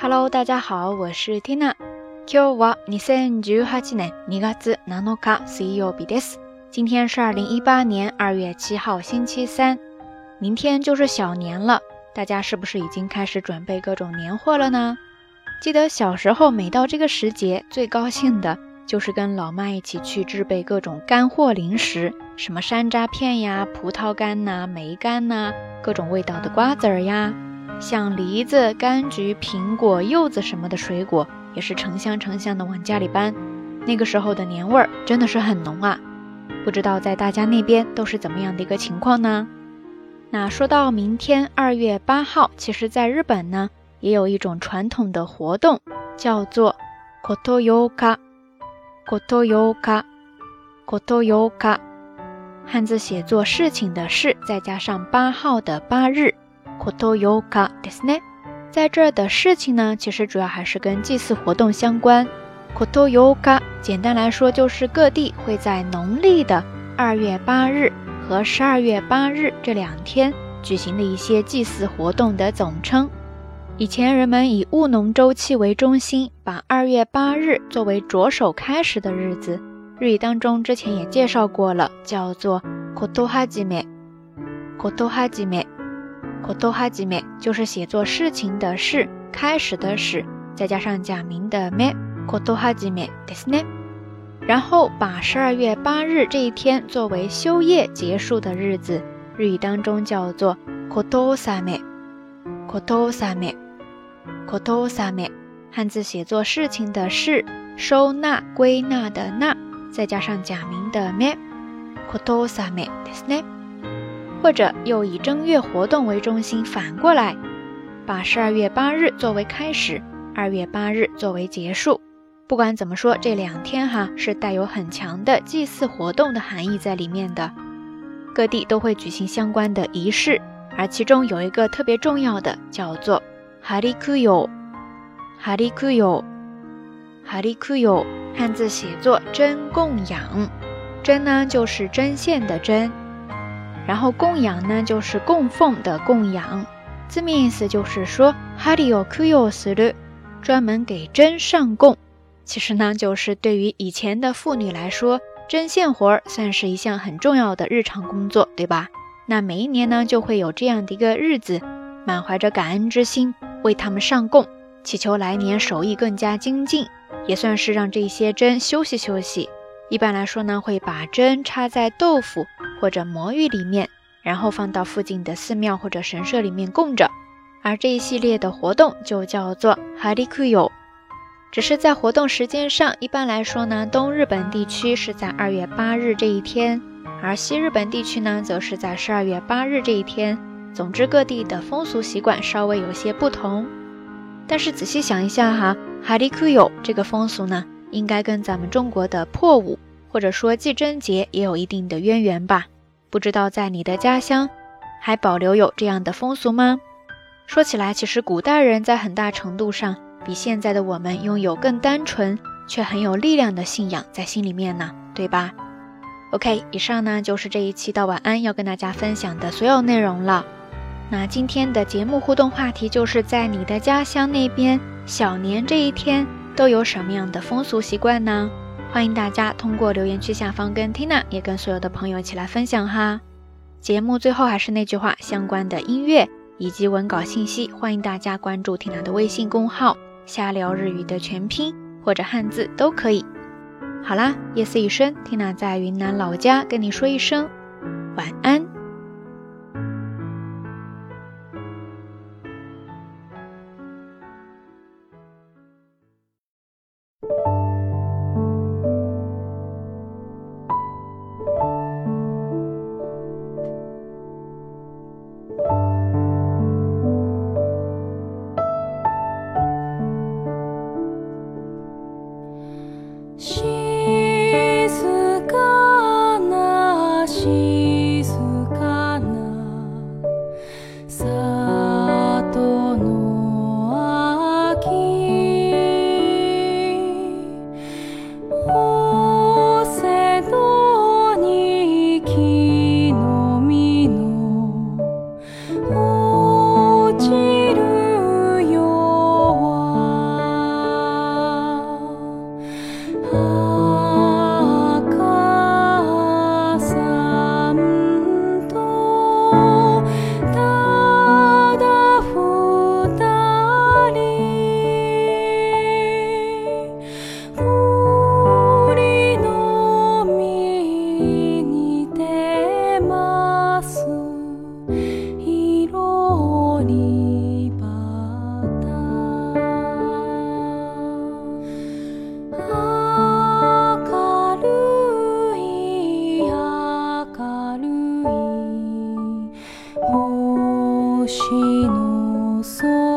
Hello，大家好，我是 Tina。今日は二千十八年二月七日水曜日です。今天是二零一八年二月七号星期三，明天就是小年了。大家是不是已经开始准备各种年货了呢？记得小时候每到这个时节，最高兴的就是跟老妈一起去制备各种干货零食，什么山楂片呀、葡萄干呐、梅干呐，各种味道的瓜子儿呀。 像梨子、柑橘、苹果、柚子什么的水果，也是成箱成箱的往家里搬。那个时候的年味儿真的是很浓啊！不知道在大家那边都是怎么样的一个情况呢？那说到明天二月八号，其实在日本呢，也有一种传统的活动，叫做 “kotoyoka”，“kotoyoka”，“kotoyoka”，汉字写作“事情”的“事”，再加上八号的“八日”。kotoyoka ですね，在这儿的事情呢，其实主要还是跟祭祀活动相关。kotoyoka 简单来说就是各地会在农历的二月八日和十二月八日这两天举行的一些祭祀活动的总称。以前人们以务农周期为中心，把二月八日作为着手开始的日子。日语当中之前也介绍过了，叫做 kotohajime，kotohajime。 口头哈吉美就是写作事情的事，开始的始，再加上假名的め，口头哈吉美ですね。然后把十二月八日这一天作为休业结束的日子，日语当中叫做口头萨美，口头萨美，口头萨美，汉字写作事情的事，收纳归纳的纳，再加上假名的め，口头萨美ですね。 或者又以正月活动为中心，反过来把十二月八日作为开始，二月八日作为结束。不管怎么说，这两天哈是带有很强的祭祀活动的含义在里面的。各地都会举行相关的仪式，而其中有一个特别重要的，叫做哈利库尤。哈利库尤，哈利库尤，汉字写作真供养，真呢就是针线的针。然后供养呢，就是供奉的供养，字面意思就是说，哈利奥库尤斯的专门给针上供。其实呢，就是对于以前的妇女来说，针线活儿算是一项很重要的日常工作，对吧？那每一年呢，就会有这样的一个日子，满怀着感恩之心，为他们上供，祈求来年手艺更加精进，也算是让这些针休息休息。一般来说呢，会把针插在豆腐或者魔芋里面，然后放到附近的寺庙或者神社里面供着。而这一系列的活动就叫做哈利库尤。只是在活动时间上，一般来说呢，东日本地区是在二月八日这一天，而西日本地区呢，则是在十二月八日这一天。总之，各地的风俗习惯稍微有些不同。但是仔细想一下哈，哈利库尤这个风俗呢？应该跟咱们中国的破五或者说祭真节也有一定的渊源吧？不知道在你的家乡还保留有这样的风俗吗？说起来，其实古代人在很大程度上比现在的我们拥有更单纯却很有力量的信仰在心里面呢，对吧？OK，以上呢就是这一期到晚安要跟大家分享的所有内容了。那今天的节目互动话题就是在你的家乡那边小年这一天。都有什么样的风俗习惯呢？欢迎大家通过留言区下方跟 Tina 也跟所有的朋友一起来分享哈。节目最后还是那句话，相关的音乐以及文稿信息，欢迎大家关注 Tina 的微信公号“瞎聊日语”的全拼或者汉字都可以。好啦，夜色已深，Tina 在云南老家跟你说一声晚安。星の空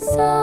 So